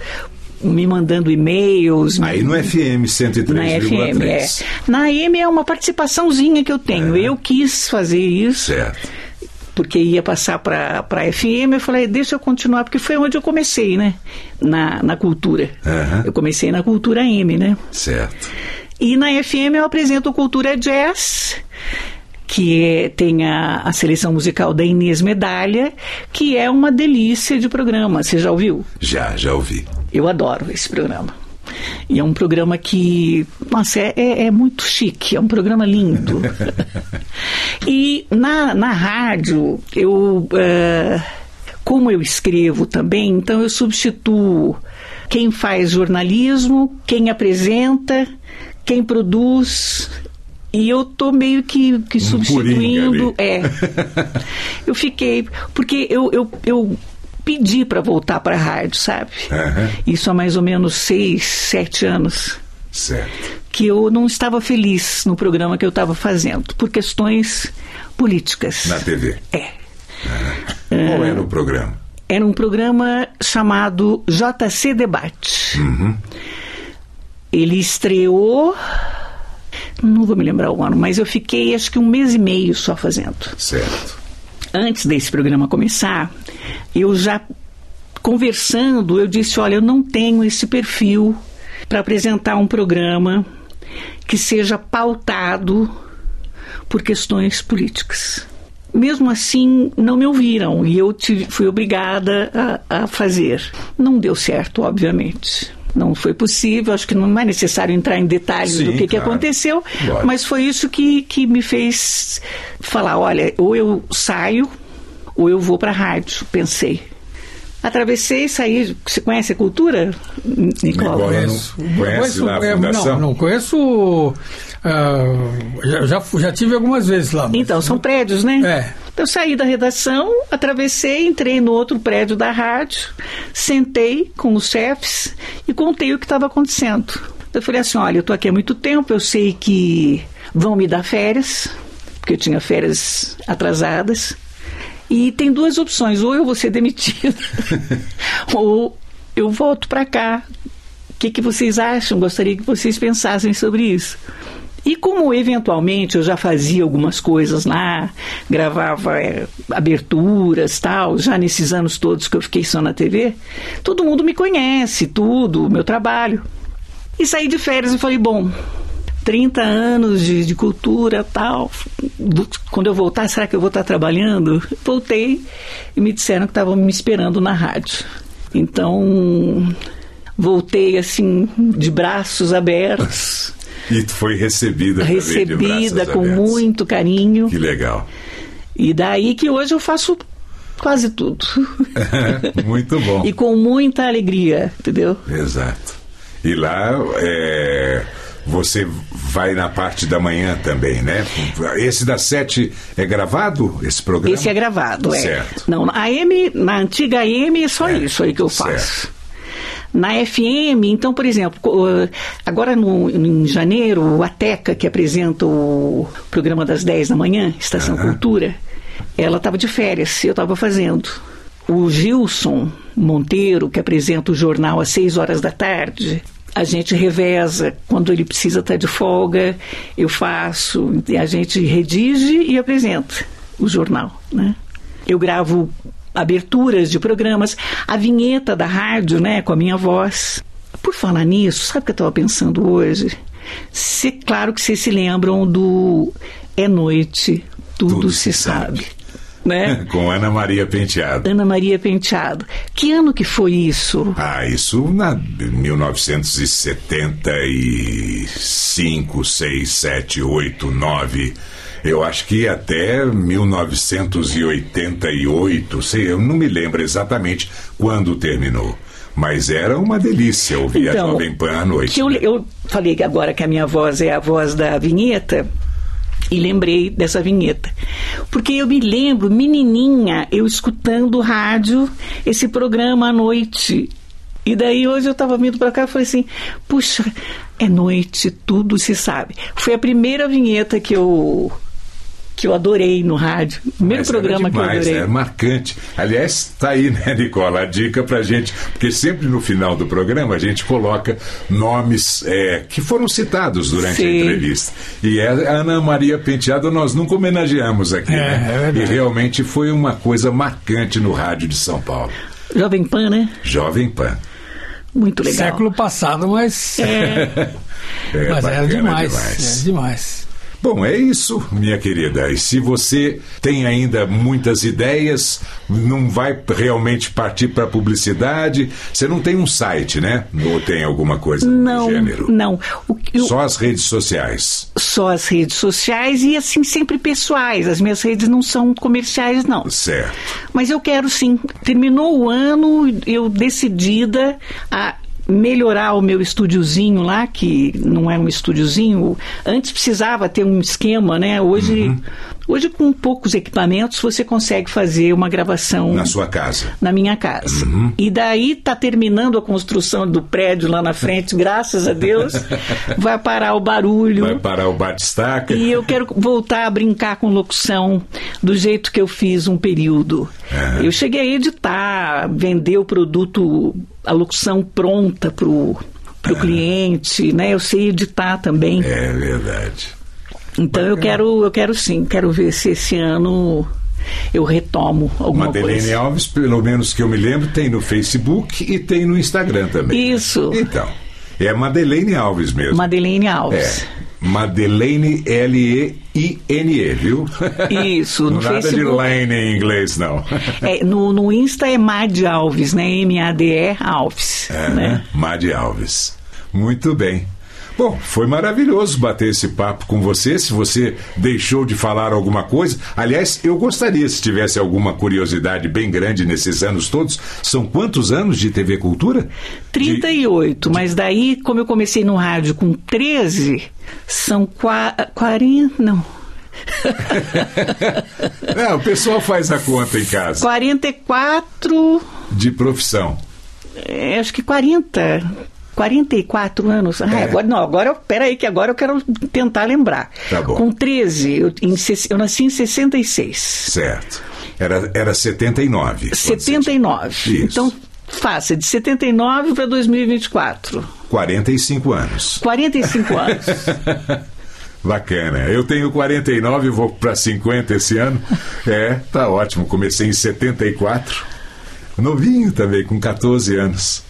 me mandando e-mails. Aí no FM 103,3. Na FM, é. Na AM é uma participaçãozinha que eu tenho. É. Eu quis fazer isso. Certo. Porque ia passar para a FM, eu falei, deixa eu continuar, porque foi onde eu comecei, né? Na, na cultura. Uhum. Eu comecei na cultura AM, né? Certo. E na FM eu apresento Cultura Jazz que é, tem a, a, seleção musical da Inês Medalha, que é uma delícia de programa. Você já ouviu? Já, já ouvi. Eu adoro esse programa. E é um programa que, nossa, é, é, é muito chique, é um programa lindo. [LAUGHS] e na, na rádio, eu. Uh, como eu escrevo também, então eu substituo quem faz jornalismo, quem apresenta, quem produz. E eu tô meio que, que substituindo. É. [LAUGHS] eu fiquei. Porque eu, eu, eu pedi para voltar para a rádio, sabe? Uhum. Isso há mais ou menos seis, sete anos. Certo. Que eu não estava feliz no programa que eu estava fazendo, por questões políticas. Na TV? É. Uhum. Qual era o programa? Era um programa chamado JC Debate. Uhum. Ele estreou. Não vou me lembrar o ano, mas eu fiquei acho que um mês e meio só fazendo. Certo. Antes desse programa começar, eu já conversando, eu disse: olha, eu não tenho esse perfil para apresentar um programa que seja pautado por questões políticas. Mesmo assim, não me ouviram e eu tive, fui obrigada a, a fazer. Não deu certo, obviamente não foi possível, acho que não é necessário entrar em detalhes Sim, do que, claro. que aconteceu, mas foi isso que, que me fez falar: olha, ou eu saio ou eu vou para a rádio, pensei. Atravessei e saí. Você conhece a cultura, Nicolau? Conheço. Conhece lá a fundação? Não, não conheço. Uh, já, já tive algumas vezes lá. Mas... Então, são prédios, né? É. Então, eu saí da redação, atravessei, entrei no outro prédio da rádio, sentei com os chefes e contei o que estava acontecendo. Eu falei assim: olha, eu estou aqui há muito tempo, eu sei que vão me dar férias, porque eu tinha férias atrasadas. E tem duas opções: ou eu vou ser demitido, [LAUGHS] ou eu volto para cá. O que, que vocês acham? Gostaria que vocês pensassem sobre isso. E como eventualmente eu já fazia algumas coisas lá, gravava é, aberturas, tal, já nesses anos todos que eu fiquei só na TV, todo mundo me conhece, tudo, meu trabalho. E saí de férias e falei, bom, 30 anos de, de cultura tal. Quando eu voltar, será que eu vou estar trabalhando? Voltei e me disseram que estavam me esperando na rádio. Então, voltei assim, de braços abertos. E foi recebida Recebida com abertos. muito carinho. Que legal. E daí que hoje eu faço quase tudo. [LAUGHS] muito bom. e com muita alegria, entendeu? Exato. E lá é você vai na parte da manhã também, né? Esse das sete é gravado, esse programa? Esse é gravado, é. Certo. Não, na AM, na antiga AM é só é. isso aí que eu faço. Na FM, então, por exemplo, agora no, em janeiro, a Teca, que apresenta o programa das 10 da manhã, Estação Cultura, ela estava de férias, eu estava fazendo. O Gilson Monteiro, que apresenta o jornal às 6 horas da tarde, a gente reveza. Quando ele precisa estar de folga, eu faço, a gente redige e apresenta o jornal. Né? Eu gravo aberturas de programas, a vinheta da rádio, né, com a minha voz. Por falar nisso, sabe o que eu estava pensando hoje? Se, claro que vocês se lembram do É Noite, Tudo, Tudo se, se sabe. sabe né? [LAUGHS] Com Ana Maria Penteado. Ana Maria Penteado. Que ano que foi isso? Ah, isso na 1975, 6, 7, 8, 9. Eu acho que até 1988, sei, eu não me lembro exatamente quando terminou. Mas era uma delícia ouvir então, a Jovem Pan à noite. Eu, eu falei agora que a minha voz é a voz da vinheta. e lembrei dessa vinheta. Porque eu me lembro, menininha, eu escutando rádio, esse programa à noite. E daí hoje eu estava vindo para cá e falei assim: puxa, é noite, tudo se sabe. Foi a primeira vinheta que eu que eu adorei no rádio. Primeiro Mas programa demais, que eu adorei. É marcante. Aliás, tá aí, né, Nicola, a dica pra gente, porque sempre no final do programa a gente coloca nomes é, que foram citados durante Sim. a entrevista. E a Ana Maria Penteado nós nunca homenageamos aqui, É, né? é verdade. e realmente foi uma coisa marcante no rádio de São Paulo. Jovem Pan, né? Jovem Pan. Muito legal. Século passado, mas, É, [LAUGHS] É, mas era demais. demais. Era demais. Bom, é isso, minha querida. E se você tem ainda muitas ideias, não vai realmente partir para publicidade, você não tem um site, né? Ou tem alguma coisa não, do gênero? não. O, que eu- Só as redes sociais. só as redes sociais e assim sempre pessoais. As minhas redes não são comerciais, não. Certo. Mas eu quero sim. Terminou o ano, eu decidida a melhorar o meu estúdiozinho lá, que não é um estúdiozinho. Antes precisava ter um esquema, né? Hoje, Uhum. Hoje com poucos equipamentos você consegue fazer uma gravação Na sua casa. na minha casa. E daí tá terminando a construção do prédio lá na frente, [LAUGHS] graças a Deus. Vai parar o barulho. Vai parar o batistaca. E eu quero voltar a brincar com locução do jeito que eu fiz um período. Aham. Eu cheguei a editar, vender o produto, a locução pronta pro pro cliente, né? Eu sei editar também. É verdade. Então eu quero, eu quero sim, quero ver se esse ano eu retomo alguma Madeleine coisa. Alves, pelo menos que eu me lembro, tem no Facebook e tem no Instagram também. né? Isso. Então, é Madeleine Alves mesmo. Madeleine Alves. É. Madeleine L-E-I-N-E, viu? Isso, [LAUGHS] no Nada de Facebook. Lane em inglês, não. É, no, no Insta é Mad Alves, né? M-A-D-E Alves. É, né? Madi Alves. Muito bem. Bom, foi maravilhoso bater esse papo com você. Se você deixou de falar alguma coisa, aliás, eu gostaria se tivesse alguma curiosidade bem grande nesses anos todos. São quantos anos de TV Cultura? 38, mas daí, como eu comecei no rádio com 13, são qua- 40. Não. [LAUGHS] É, o pessoal faz a conta em casa. 44. De profissão. é, acho que 40. 44 anos. Ah, É. agora não, agora eu- peraí, que agora eu quero tentar lembrar. Tá bom. Com 13, eu, em eu nasci em 66. Certo. Era, era 79. quando você 79. Isso. Então, faça de 79 para 2024. tinha 45 anos. 45 anos. [LAUGHS] Bacana. Eu tenho 49 e vou para 50 esse ano. É, tá ótimo. Comecei em 74. Novinho também, com 14 anos.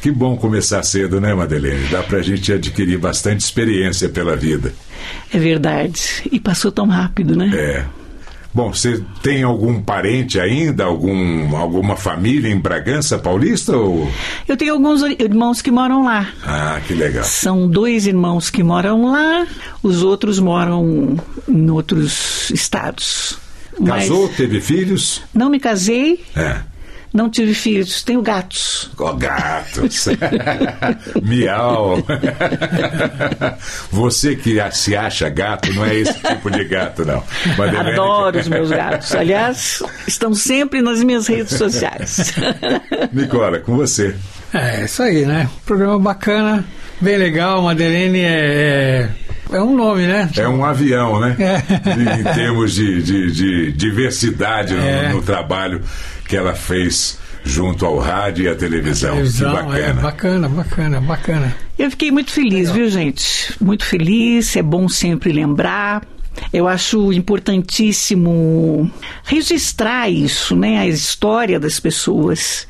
Que bom começar cedo, né, Madeleine? Dá pra gente adquirir bastante experiência pela vida. É verdade. E passou tão rápido, né? É. Bom, você tem algum parente ainda, algum, alguma família em Bragança Paulista ou... Eu tenho alguns irmãos que moram lá. Ah, que legal. São dois irmãos que moram lá, os outros moram em outros estados. Mas Casou, teve filhos? não me casei, É. não tive filhos, tenho gatos. Ó, gatos. [LAUGHS] Miau. [LAUGHS] Você que a- se acha gato, não é esse tipo de gato, não. Madeleine- Adoro os meus gatos. Aliás, estão sempre nas minhas redes sociais. [LAUGHS] Nicola, com você. É, isso aí, né? Programa bacana, bem legal. Madeleine é, é, é um nome, né? É um avião, né? É. Em termos de, de- de diversidade no, É. no trabalho que ela fez junto ao rádio e à televisão. Televisão, que bacana. É, bacana, bacana, bacana. Eu fiquei muito feliz, viu, gente? Muito feliz, é bom sempre lembrar. Eu acho importantíssimo registrar isso, né? A história das pessoas.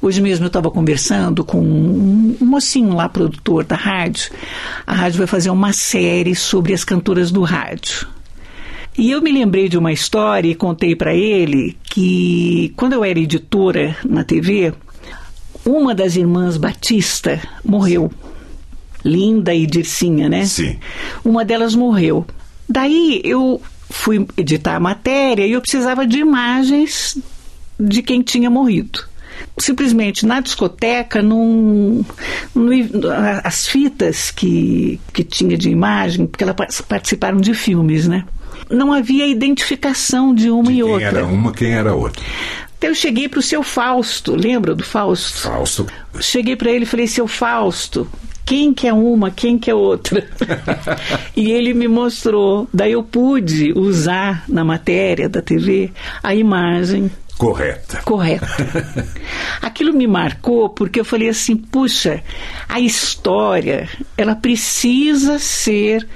Hoje mesmo eu estava conversando com um um mocinho lá, produtor da rádio. A rádio vai fazer uma série sobre as cantoras do rádio. E eu me lembrei de uma história e contei para ele que quando eu era editora na TV, uma das irmãs Batista morreu. Linda e Dircinha, né? Sim. Uma delas morreu. Daí eu fui editar a matéria e eu precisava de imagens de quem tinha morrido. Simplesmente na discoteca, num, no- as fitas que, que tinha de imagem, porque elas par- participaram de filmes, né? Não havia identificação de uma De e quem outra. era uma, quem era outra. Então eu cheguei para o seu Fausto, lembra do Fausto? Falso. Cheguei para ele e falei, seu Fausto, quem que é uma, quem que é outra? [LAUGHS] e ele me mostrou. Daí eu pude usar na matéria da TV a imagem Correta. correta. [LAUGHS] Aquilo me marcou porque eu falei assim, puxa, a história, ela precisa ser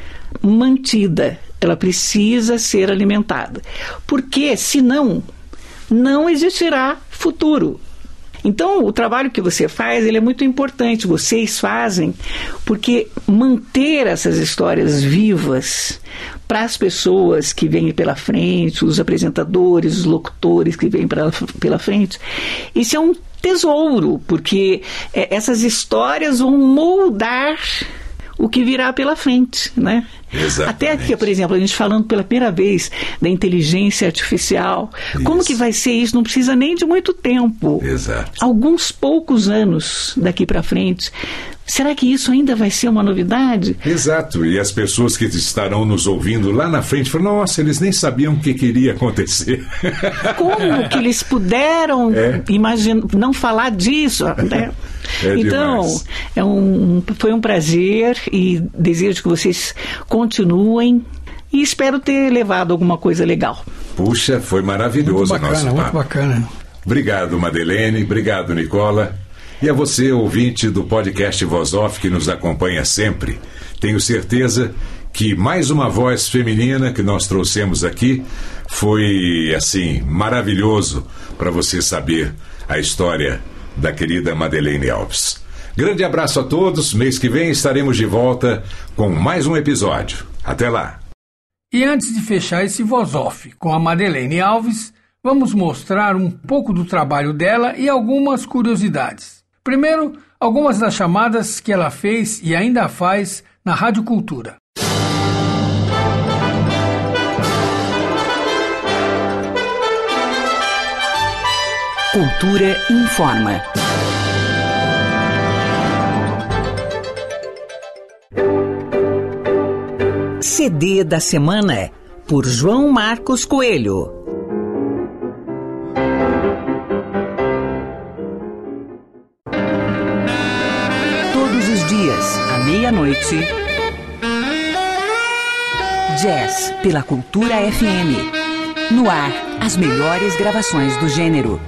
mantida, ela precisa ser alimentada. Porque, senão, não existirá futuro. Então, o trabalho que você faz, ele é muito importante, vocês fazem, porque manter essas histórias vivas para as pessoas que vêm pela frente, os apresentadores, os locutores que vêm pra, pela frente, isso é um tesouro, porque é, essas histórias vão moldar o que virá pela frente, né? Exatamente. Até aqui, por exemplo, a gente falando pela primeira vez da inteligência artificial. Como Isso. que vai ser isso? Não precisa nem de muito tempo. Exato. Alguns poucos anos daqui para frente. Será que isso ainda vai ser uma novidade? Exato, e as pessoas que estarão nos ouvindo lá na frente falam: nossa, eles nem sabiam o que queria acontecer. [LAUGHS] Como que eles puderam É. imagina, não falar disso? [LAUGHS] Né? É então, demais. é um, foi um prazer e desejo que vocês continuem e espero ter levado alguma coisa legal. Puxa, foi Muito maravilhoso o bacana, nosso muito papo. bacana. Obrigado, Madelene. Obrigado, Nicola. E a você, ouvinte do podcast Voz Off, que nos acompanha sempre. Tenho certeza que mais uma voz feminina que nós trouxemos aqui foi, assim, maravilhoso para você saber a história da querida Madelene Alves. Grande abraço a todos. Mês que vem estaremos de volta com mais um episódio. Até lá. E antes de fechar esse voz off com a Madeleine Alves, vamos mostrar um pouco do trabalho dela e algumas curiosidades. Primeiro, algumas das chamadas que ela fez e ainda faz na Rádio Cultura. Cultura informa. CD da semana por João Marcos Coelho. Meia-noite. Jazz pela Cultura FM. No ar, as melhores gravações do gênero.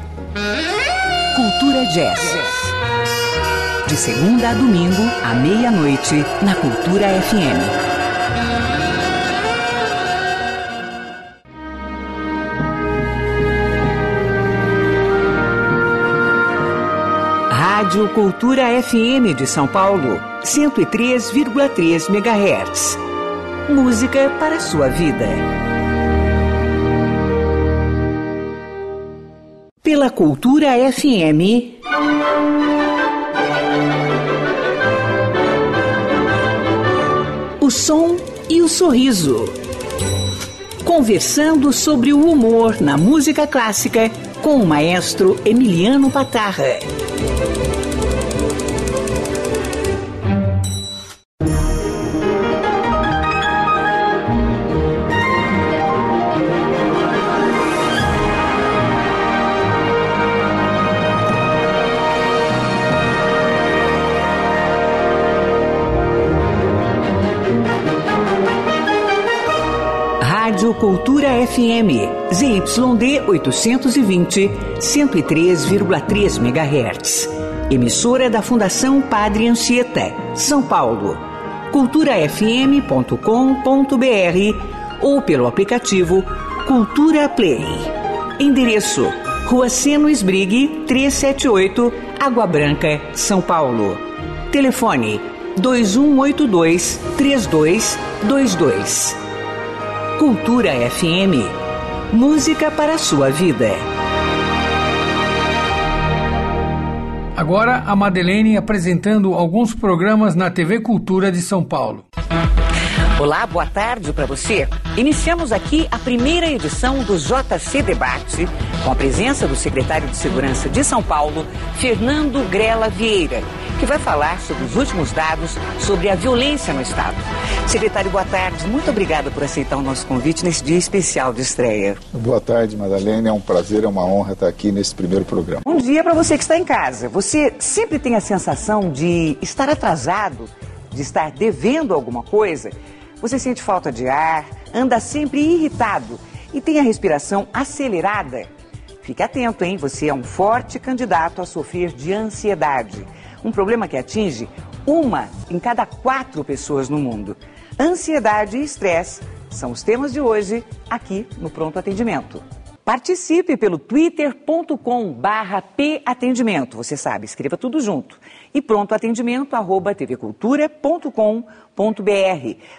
Cultura Jazz. De segunda a domingo, à meia-noite, na Cultura FM. Rádio Cultura FM de São Paulo, 103,3 MHz. Música para sua vida. Pela Cultura FM. O som e o sorriso. Conversando sobre o humor na música clássica com o maestro Emiliano Patarra. FM, ZYD 820, 103,3 MHz. Emissora da Fundação Padre Anchieta, São Paulo. culturafm.com.br ou pelo aplicativo Cultura Play. Endereço: Rua Seno Esbrigue, 378, Água Branca, São Paulo. Telefone: 2182 3222. Cultura FM. Música para a sua vida. Agora a Madeleine apresentando alguns programas na TV Cultura de São Paulo. Olá, boa tarde para você. Iniciamos aqui a primeira edição do JC Debate, com a presença do secretário de Segurança de São Paulo, Fernando Grela Vieira, que vai falar sobre os últimos dados sobre a violência no Estado. Secretário, boa tarde. Muito obrigada por aceitar o nosso convite nesse dia especial de estreia. Boa tarde, Madalena. É um prazer, é uma honra estar aqui nesse primeiro programa. Bom dia para você que está em casa. Você sempre tem a sensação de estar atrasado, de estar devendo alguma coisa? Você sente falta de ar, anda sempre irritado e tem a respiração acelerada? Fique atento, hein? Você é um forte candidato a sofrer de ansiedade. Um problema que atinge uma em cada quatro pessoas no mundo. Ansiedade e estresse são os temas de hoje aqui no Pronto Atendimento. Participe pelo twitter.com barra patendimento, você sabe, escreva tudo junto. E pronto atendimento arroba tvcultura.com.br.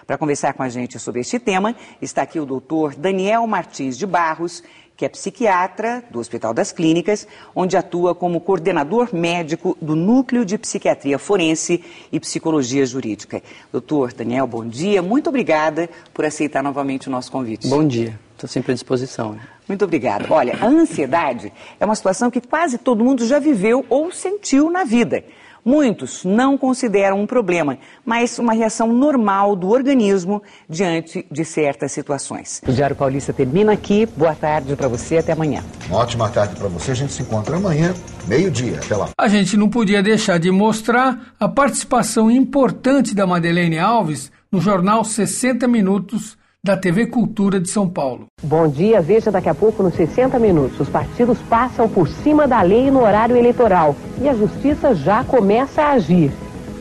Para conversar com a gente sobre este tema, está aqui o doutor Daniel Martins de Barros, que é psiquiatra do Hospital das Clínicas, onde atua como coordenador médico do Núcleo de Psiquiatria Forense e Psicologia Jurídica. Doutor Daniel, bom dia. Muito obrigada por aceitar novamente o nosso convite. Bom dia. Estou sempre à disposição. Muito obrigada. Olha, a ansiedade é uma situação que quase todo mundo já viveu ou sentiu na vida. Muitos não consideram um problema, mas uma reação normal do organismo diante de certas situações. O Diário Paulista termina aqui. Boa tarde para você, até amanhã. Uma ótima tarde para você. A gente se encontra amanhã, meio-dia. Até lá. A gente não podia deixar de mostrar a participação importante da Madeleine Alves no jornal 60 Minutos da TV Cultura de São Paulo. Bom dia, veja daqui a pouco nos 60 minutos. Os partidos passam por cima da lei no horário eleitoral e a justiça já começa a agir.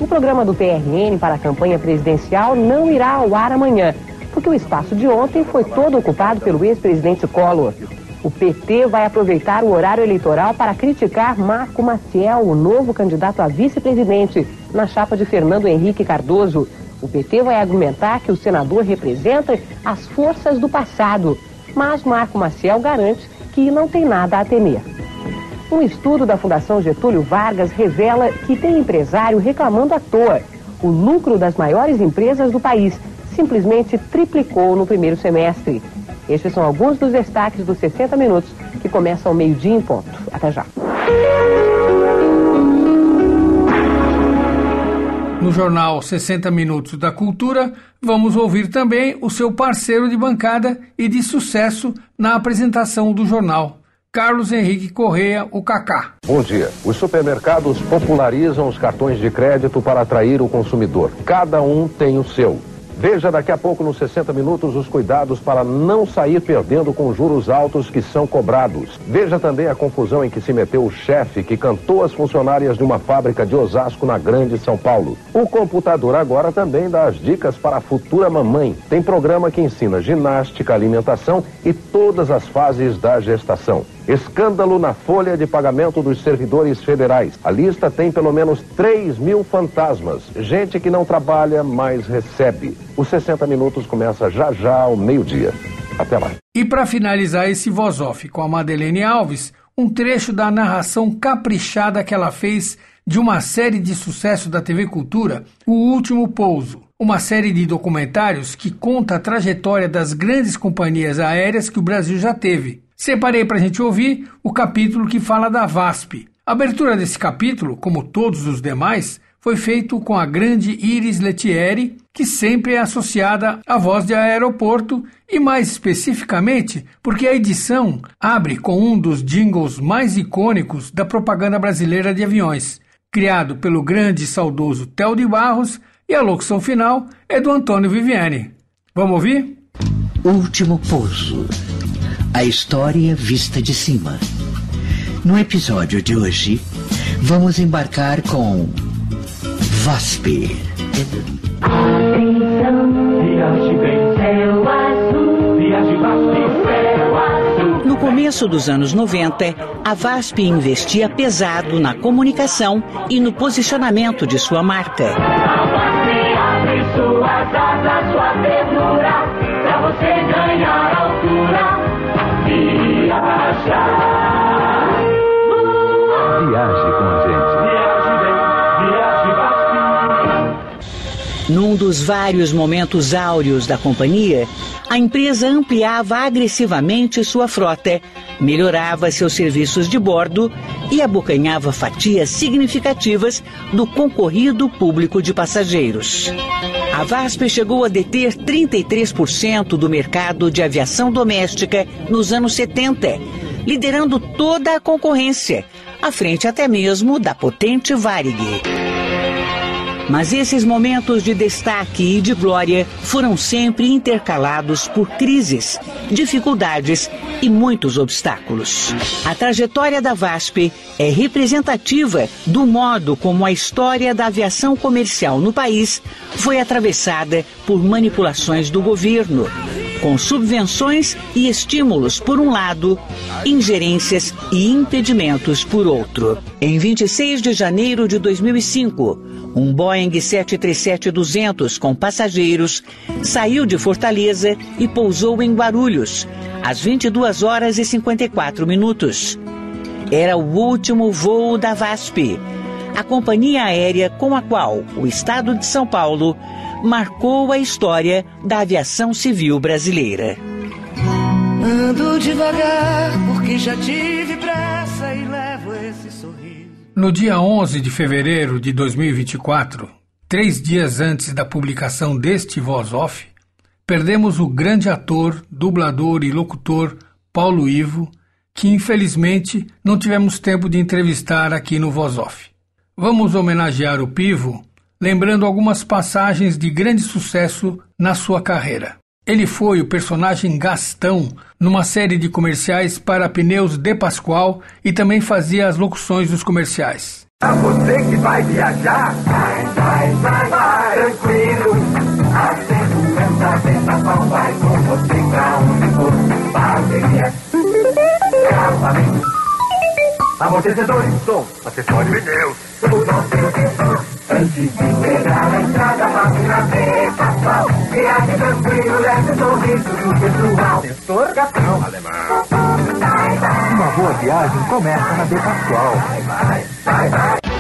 O programa do PRN para a campanha presidencial não irá ao ar amanhã, porque o espaço de ontem foi todo ocupado pelo ex-presidente Collor. O PT vai aproveitar o horário eleitoral para criticar Marco Maciel, o novo candidato a vice-presidente, na chapa de Fernando Henrique Cardoso. O PT vai argumentar que o senador representa as forças do passado, mas Marco Maciel garante que não tem nada a temer. Um estudo da Fundação Getúlio Vargas revela que tem empresário reclamando à toa. O lucro das maiores empresas do país simplesmente triplicou no primeiro semestre. Estes são alguns dos destaques dos 60 minutos que começam ao meio-dia em ponto. Até já. No jornal 60 Minutos da Cultura, vamos ouvir também o seu parceiro de bancada e de sucesso na apresentação do jornal, Carlos Henrique Correia, o Cacá. Bom dia. Os supermercados popularizam os cartões de crédito para atrair o consumidor. Cada um tem o seu. Veja daqui a pouco nos 60 minutos os cuidados para não sair perdendo com juros altos que são cobrados. Veja também a confusão em que se meteu o chefe que cantou as funcionárias de uma fábrica de Osasco na Grande São Paulo. O computador agora também dá as dicas para a futura mamãe. Tem programa que ensina ginástica, alimentação e todas as fases da gestação. Escândalo na folha de pagamento dos servidores federais. A lista tem pelo menos 3 mil fantasmas. Gente que não trabalha, mas recebe. Os 60 minutos começa já já ao meio-dia. Até lá. E para finalizar esse voz off com a Madeleine Alves, um trecho da narração caprichada que ela fez de uma série de sucesso da TV Cultura, O Último Pouso, uma série de documentários que conta a trajetória das grandes companhias aéreas que o Brasil já teve. Separei para a gente ouvir o capítulo que fala da VASP. A abertura desse capítulo, como todos os demais, foi feito com a grande Iris Letieri, que sempre é associada à voz de aeroporto e mais especificamente porque a edição abre com um dos jingles mais icônicos da propaganda brasileira de aviões, criado pelo grande e saudoso Theo de Barros, e a locução final é do Antônio Viviani. Vamos ouvir? Último pouso. A história vista de cima. No episódio de hoje, vamos embarcar com VASP. No começo dos anos 90, a VASP investia pesado na comunicação e no posicionamento de sua marca. você Viaje com a gente. Num dos vários momentos áureos da companhia, a empresa ampliava agressivamente sua frota, melhorava seus serviços de bordo e abocanhava fatias significativas do concorrido público de passageiros. A VASP chegou a deter 33% do mercado de aviação doméstica nos anos 70, liderando toda a concorrência, à frente até mesmo da potente Varig. Mas esses momentos de destaque e de glória foram sempre intercalados por crises, dificuldades e muitos obstáculos. A trajetória da VASP é representativa do modo como a história da aviação comercial no país foi atravessada por manipulações do governo, com subvenções e estímulos por um lado, ingerências e impedimentos por outro. Em 26 de janeiro de 2005, um Boeing 737-200 com passageiros saiu de Fortaleza e pousou em Guarulhos, às 22 horas e 54 minutos. Era o último voo da VASP, a companhia aérea com a qual o Estado de São Paulo marcou a história da aviação civil brasileira. Ando devagar porque já tive pressa e levo esse sorriso. No dia 11 de fevereiro de 2024, três dias antes da publicação deste Voz Off, perdemos o grande ator, dublador e locutor Paulo Ivo, que infelizmente não tivemos tempo de entrevistar aqui no Voz Off. Vamos homenagear o Pivo lembrando algumas passagens de grande sucesso na sua carreira. Ele foi o personagem Gastão numa série de comerciais para pneus De Pascoal e também fazia as locuções dos comerciais. A você que vai viajar, vai, vai, vai, vai, tranquilo. A segurança De Pascoal vai com você pra onde for. Som, acessório pneus. Seu dispor. Antes de pegar a estrada, na De Pascoal. Viaje tranquilo, leve sorriso do pessoal. Sensor Gatão, alemão. Uma boa viagem começa na De Pascoal.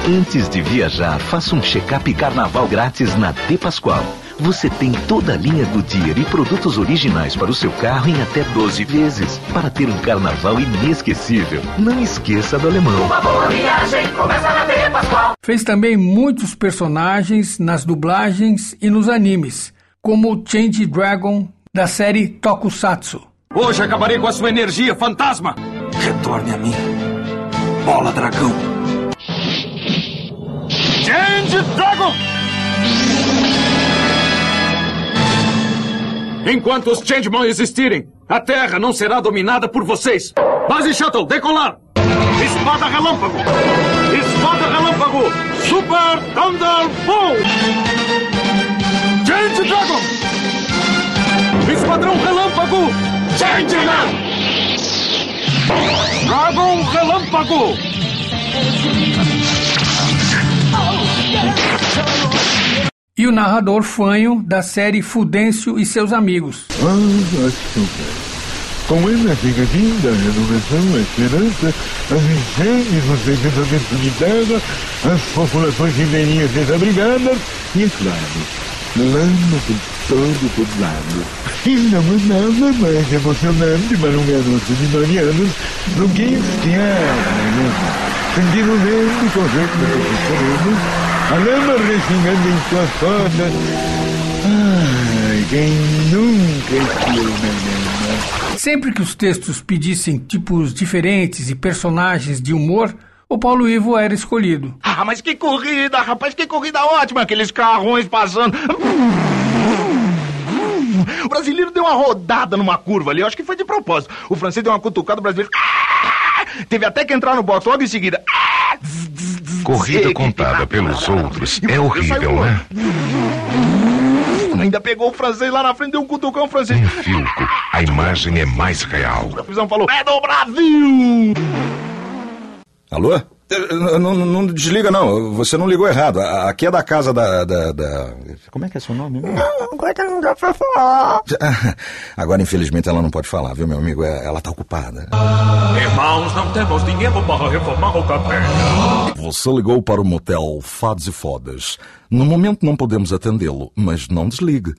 Antes de viajar, faça um check-up carnaval grátis na De Pascoal. Você tem toda a linha Goodyear e produtos originais para o seu carro em até 12 vezes. Para ter um carnaval inesquecível, não esqueça do alemão. Uma boa viagem começa na De Pascoal. Fez também muitos personagens nas dublagens e nos animes, como o Change Dragon da série Tokusatsu. Hoje acabarei com a sua energia, fantasma! Retorne a mim, bola dragão. Change Dragon! Enquanto os Changeman existirem, a Terra não será dominada por vocês. Base Shuttle, decolar! Espada Relâmpago! Espada Relâmpago! Super Thunderbolt! Change Dragon! Esquadrão Relâmpago! Changeman! Dragon Relâmpago! E o narrador fanho da série Fudêncio e seus amigos. Ah, açúcar. Com chega a vida, a renovação, a esperança, as enchentes, o sentimento de terra, as populações ribeirinhas desabrigadas e, é claro, lama por todo poblado. E não há nada mais emocionante para um garoto de 9 anos do que esquiar lama. Sentir o vento correr pelos cabelos, a lama respingando em suas cordas. Ai, quem nunca na lama? Sempre que os textos pedissem tipos diferentes e personagens de humor, o Paulo Ivo era escolhido. Ah, mas que corrida, rapaz, que corrida ótima, aqueles carrões passando. O brasileiro deu uma rodada numa curva ali, eu acho que foi de propósito. O francês deu uma cutucada, o brasileiro. Teve até que entrar no box logo em seguida. Corrida contada pelos outros é horrível, né? Ainda pegou o francês lá na frente, deu um cutucão francês. Em Filco, a imagem é mais real. A prisão falou: É do Brasil! Alô? Não, não, não desliga, não. Você não ligou errado. Aqui é da casa da. da, da... Como é que é seu nome? Não, agora não dá pra falar. [LAUGHS] Agora, infelizmente, ela não pode falar, viu, meu amigo? É, ela tá ocupada. Irmãos, não temos dinheiro para reformar o café. Você ligou para o motel Fados e Fodas. No momento não podemos atendê-lo, mas não desligue.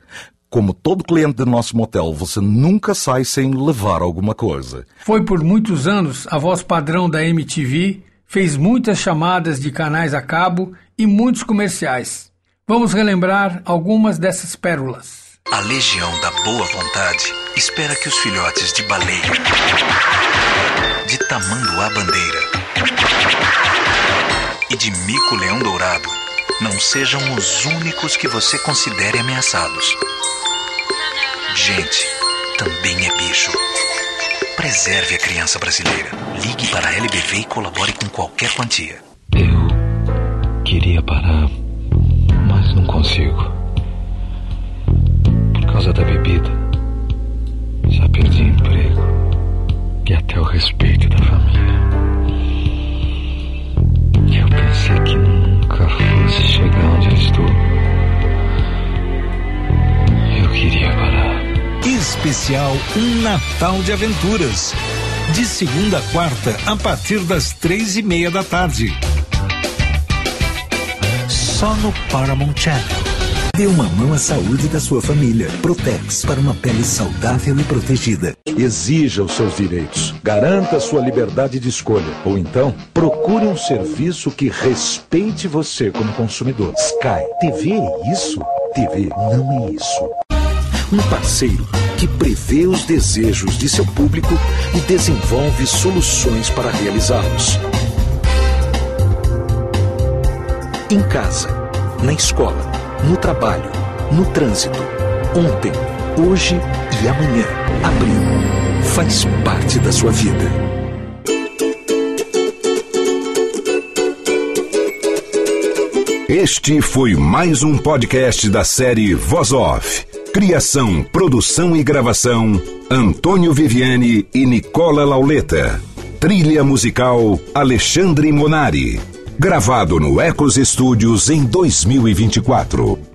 Como todo cliente do nosso motel, você nunca sai sem levar alguma coisa. Foi por muitos anos a voz padrão da MTV, fez muitas chamadas de canais a cabo e muitos comerciais. Vamos relembrar algumas dessas pérolas. A legião da boa vontade espera que os filhotes de baleia, de tamanduá bandeira e de mico-leão dourado não sejam os únicos que você considere ameaçados. Gente, também é bicho. Preserve a criança brasileira. Ligue para a LBV e colabore com qualquer quantia. Eu queria parar, mas não consigo. Por causa da bebida, já perdi emprego e até o respeito da família. Eu pensei que nunca fosse chegar onde eu estou. Eu queria parar. Especial Um Natal de Aventuras. De segunda a quarta, a partir das três e meia da tarde. Só no Paramount Channel. Dê uma mão à saúde da sua família. Protex para uma pele saudável e protegida. Exija os seus direitos. Garanta a sua liberdade de escolha. Ou então, procure um serviço que respeite você como consumidor. Sky. TV é isso? TV não é isso. Um parceiro que prevê os desejos de seu público e desenvolve soluções para realizá-los. Em casa, na escola, no trabalho, no trânsito. Ontem, hoje e amanhã. Abril faz parte da sua vida. Este foi mais um podcast da série Voz Off. Criação, produção e gravação: Antônio Viviane e Nicola Lauleta. Trilha musical: Alexandre Monari. Gravado no Ecos Studios em 2024.